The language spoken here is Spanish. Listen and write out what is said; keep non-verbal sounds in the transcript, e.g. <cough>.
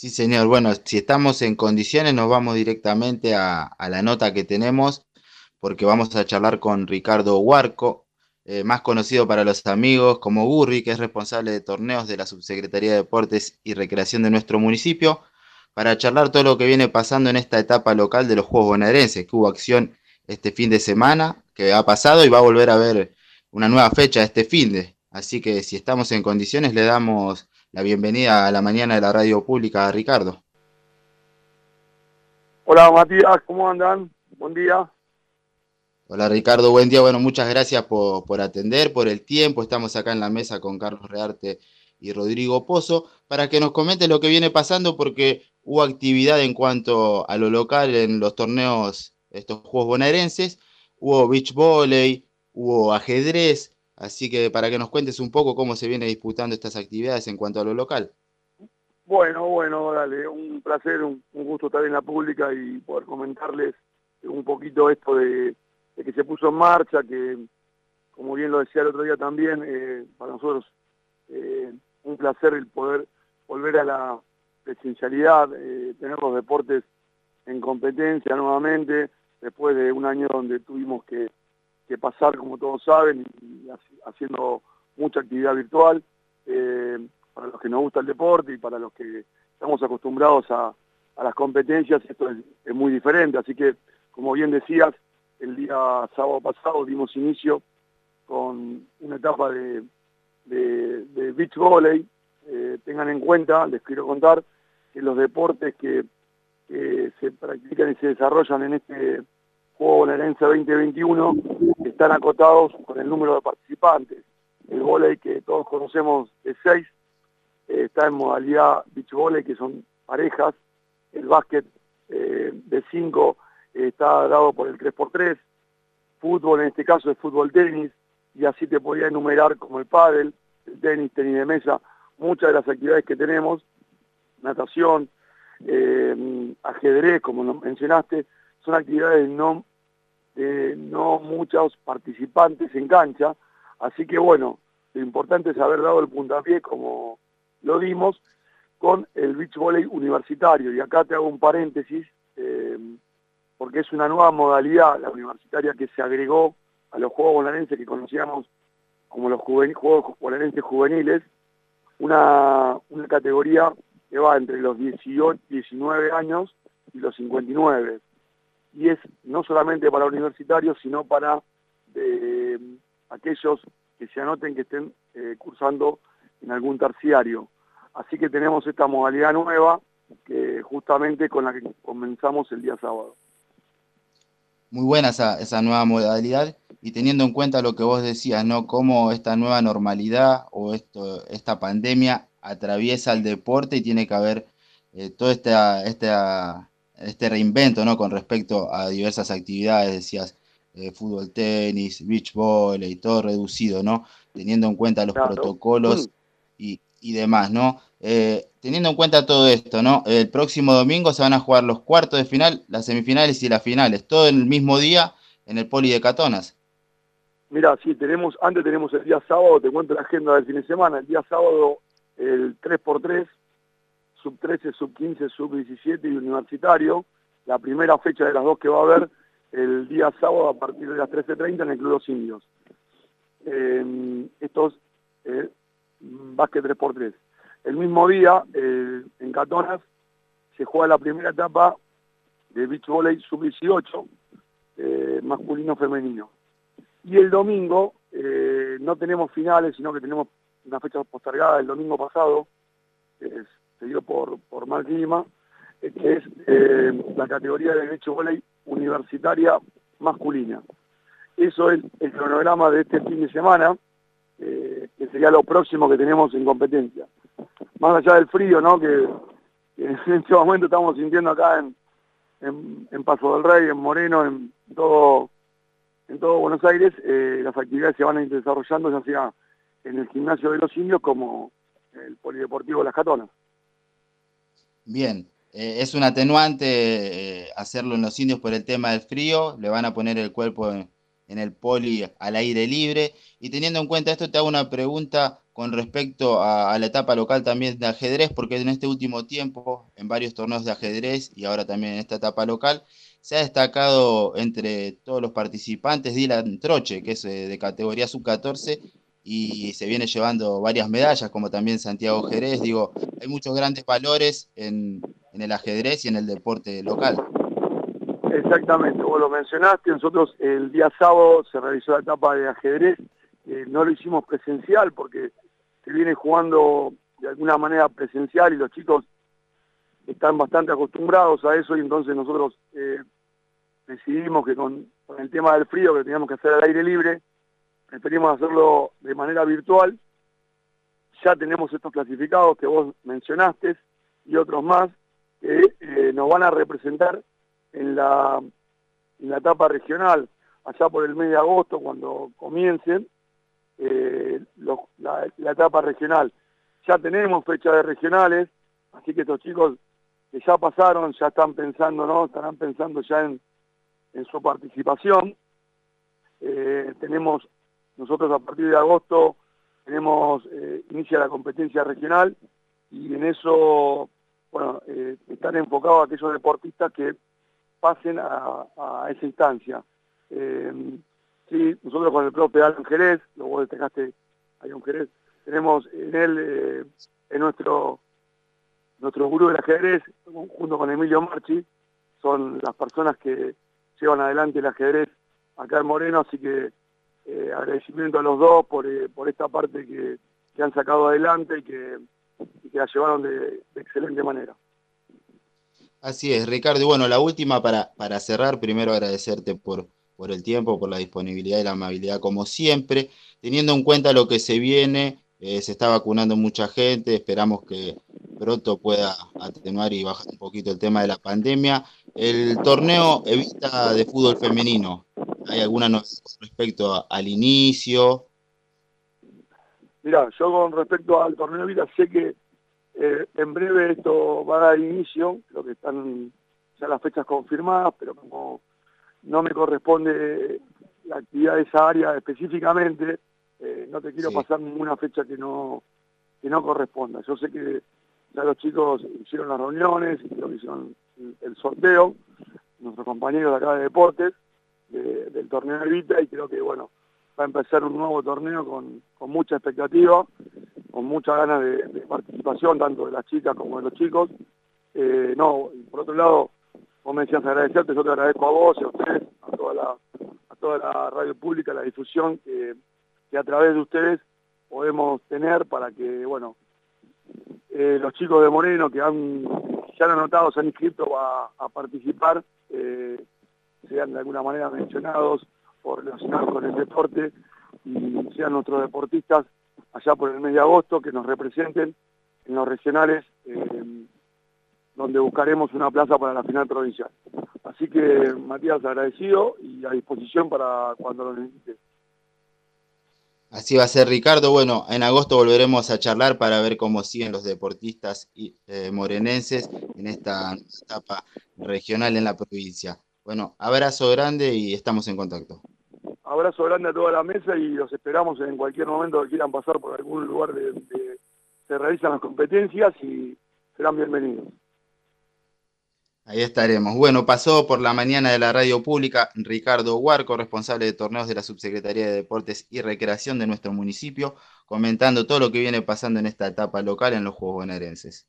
Sí, señor. Bueno, si estamos en condiciones, nos vamos directamente a, la nota que tenemos, porque vamos a charlar con Ricardo Huarco, eh, más conocido para los amigos como Gurri, que es responsable de torneos de la Subsecretaría de Deportes y Recreación de nuestro municipio, para charlar todo lo que viene pasando en esta etapa local de los Juegos Bonaerenses, que hubo acción este fin de semana, que ha pasado y va a volver a haber una nueva fecha este fin de. Así que si estamos en condiciones, le damos la bienvenida a la mañana de la radio pública Ricardo. Hola Matías, ¿cómo andan? Buen día. Hola Ricardo, buen día. Bueno, muchas gracias por, atender, por el tiempo. Estamos acá en la mesa con Carlos Rearte y Rodrigo Pozo para que nos comente lo que viene pasando porque hubo actividad en cuanto a lo local en los torneos, estos Juegos Bonaerenses. Hubo beach volley, hubo ajedrez, Así que para que nos cuentes un poco cómo se viene disputando estas actividades en cuanto a lo local. Bueno, bueno, dale, un placer, un, gusto estar en la pública y poder comentarles un poquito esto de, que se puso en marcha, que como bien lo decía el otro día también, eh, para nosotros eh, un placer el poder volver a la presencialidad, eh, tener los deportes en competencia nuevamente, después de un año donde tuvimos que que pasar, como todos saben, y haciendo mucha actividad virtual, eh, para los que nos gusta el deporte y para los que estamos acostumbrados a, las competencias, esto es, muy diferente. Así que, como bien decías, el día sábado pasado dimos inicio con una etapa de, beach volley. Eh, tengan en cuenta, les quiero contar, que los deportes que se practican y se desarrollan en este Juego Bonaerense 2021 están acotados con el número de participantes. El volei que todos conocemos es 6, eh, está en modalidad beach volley, que son parejas. El básquet eh, de 5 eh, está dado por el 3x3. Fútbol, en este caso, es fútbol-tenis. Y así te podía enumerar como el pádel, el tenis, tenis de mesa, muchas de las actividades que tenemos, natación, ajedrez, como mencionaste, son actividades no no muchos participantes en cancha, así que bueno, lo importante es haber dado el puntapié como lo dimos con el beach volley universitario, y acá te hago un paréntesis, eh, porque es una nueva modalidad, la universitaria que se agregó a los Juegos Bonaerenses que conocíamos como los Juegos Bonaerenses Juveniles, una, una categoría que va entre los 18, 19 años y los 59 y es no solamente para universitarios, sino para eh, aquellos que se anoten que estén eh, cursando en algún terciario. Así que tenemos esta modalidad nueva, que justamente con la que comenzamos el día sábado. Muy buena esa, esa nueva modalidad y teniendo en cuenta lo que vos decías, ¿no? Cómo esta nueva normalidad o esto, esta pandemia atraviesa el deporte y tiene que haber eh, toda esta, esta este reinvento, ¿no? Con respecto a diversas actividades, decías, eh, fútbol, tenis, beach volley, todo reducido, ¿no? Teniendo en cuenta los protocolos y, demás, ¿no? Eh, teniendo en cuenta todo esto, ¿no? El próximo domingo se van a jugar los cuartos de final, las semifinales y las finales, todo en el mismo día en el Poli de Catonas. Mira, sí, tenemos, antes tenemos el día sábado, te cuento la agenda del fin de semana, el día sábado el 3x3, sub 13, sub 15, sub 17 y universitario. La primera fecha de las dos que va a haber el día sábado a partir de las 13.30 en el Club Los Indios. Eh, estos eh, básquet 3x3. El mismo día, eh, en Catonas, se juega la primera etapa de beach volley sub 18, eh, masculino-femenino. Y el domingo no tenemos finales, sino que tenemos una fecha postergada el domingo pasado, se dio por, por clima, eh, es eh, la categoría de derecho volei universitaria masculina. Eso es el cronograma de este fin de semana, eh, que sería lo próximo que tenemos en competencia. Más allá del frío, ¿no? Que, en <laughs> este momento estamos sintiendo acá en, Paso del Rey, en Moreno, en todo, en todo Buenos Aires, las actividades se van a ir desarrollando ya sea en el gimnasio de los indios como el polideportivo Las Catonas. Bien, eh, es un atenuante eh, hacerlo en los indios por el tema del frío, le van a poner el cuerpo en, el poli al aire libre. Y teniendo en cuenta esto, te hago una pregunta con respecto a, la etapa local también de ajedrez, porque en este último tiempo, en varios torneos de ajedrez y ahora también en esta etapa local, se ha destacado entre todos los participantes Dylan Troche, que es eh, de categoría sub-14 y se viene llevando varias medallas, como también Santiago Jerez. Digo, hay muchos grandes valores en, en el ajedrez y en el deporte local. Exactamente, vos lo mencionaste, nosotros el día sábado se realizó la etapa de ajedrez, eh, no lo hicimos presencial porque se viene jugando de alguna manera presencial y los chicos están bastante acostumbrados a eso y entonces nosotros eh, decidimos que con, el tema del frío que teníamos que hacer al aire libre, preferimos hacerlo de manera virtual. Ya tenemos estos clasificados que vos mencionaste y otros más que eh, nos van a representar en la, en la etapa regional allá por el mes de agosto cuando comiencen eh, la, etapa regional. Ya tenemos fecha de regionales, así que estos chicos que ya pasaron, ya están pensando, ¿no? Estarán pensando ya en, en su participación. Eh, tenemos, nosotros a partir de agosto, tenemos, eh, inicia la competencia regional y en eso, bueno, eh, están enfocados aquellos deportistas que pasen a, a esa instancia. Eh, Sí, nosotros con el propio Alan Jerez, lo vos destacaste hay un Jerez, tenemos en él, en nuestro, nuestro gurú del ajedrez, junto con Emilio Marchi, son las personas que llevan adelante el ajedrez acá en Moreno, así que eh, agradecimiento a los dos por, eh, por esta parte que, que, han sacado adelante y que, que la llevaron de, excelente manera. Así es, Ricardo. Y bueno, la última para, para cerrar, primero agradecerte por, por el tiempo, por la disponibilidad y la amabilidad como siempre. Teniendo en cuenta lo que se viene, eh, se está vacunando mucha gente, esperamos que pronto pueda atenuar y bajar un poquito el tema de la pandemia. El torneo Evita de fútbol femenino, ¿hay alguna novedad respecto al inicio? Mira, yo con respecto al torneo Evita sé que eh, en breve esto va a dar inicio, lo que están ya las fechas confirmadas, pero como no me corresponde la actividad de esa área específicamente, eh, no te quiero pasar ninguna fecha que no, que no corresponda. Yo sé que ya los chicos hicieron las reuniones, hicieron el sorteo, nuestros compañeros de acá de deportes, del torneo de Vita, y creo que bueno, va a empezar un nuevo torneo con, mucha expectativa, con muchas ganas de, participación, tanto de las chicas como de los chicos. Eh, no, por otro lado, vos me decías agradecerte, yo te agradezco a vos y a ustedes, a toda la, a toda la radio pública, la difusión que, a través de ustedes podemos tener para que, bueno, eh, los chicos de Moreno que han, ya han anotado, se han inscrito a, a participar, eh, sean de alguna manera mencionados o relacionados con el deporte y sean nuestros deportistas allá por el mes de agosto que nos representen en los regionales eh, donde buscaremos una plaza para la final provincial. Así que, Matías, agradecido y a disposición para cuando lo necesites. Así va a ser, Ricardo. Bueno, en agosto volveremos a charlar para ver cómo siguen los deportistas eh, morenenses en esta etapa regional en la provincia. Bueno, abrazo grande y estamos en contacto. Abrazo grande a toda la mesa y los esperamos en cualquier momento que quieran pasar por algún lugar de, de se realizan las competencias y serán bienvenidos. Ahí estaremos. Bueno, pasó por la mañana de la radio pública Ricardo Huarco, responsable de torneos de la Subsecretaría de Deportes y Recreación de nuestro municipio, comentando todo lo que viene pasando en esta etapa local en los Juegos Bonaerenses.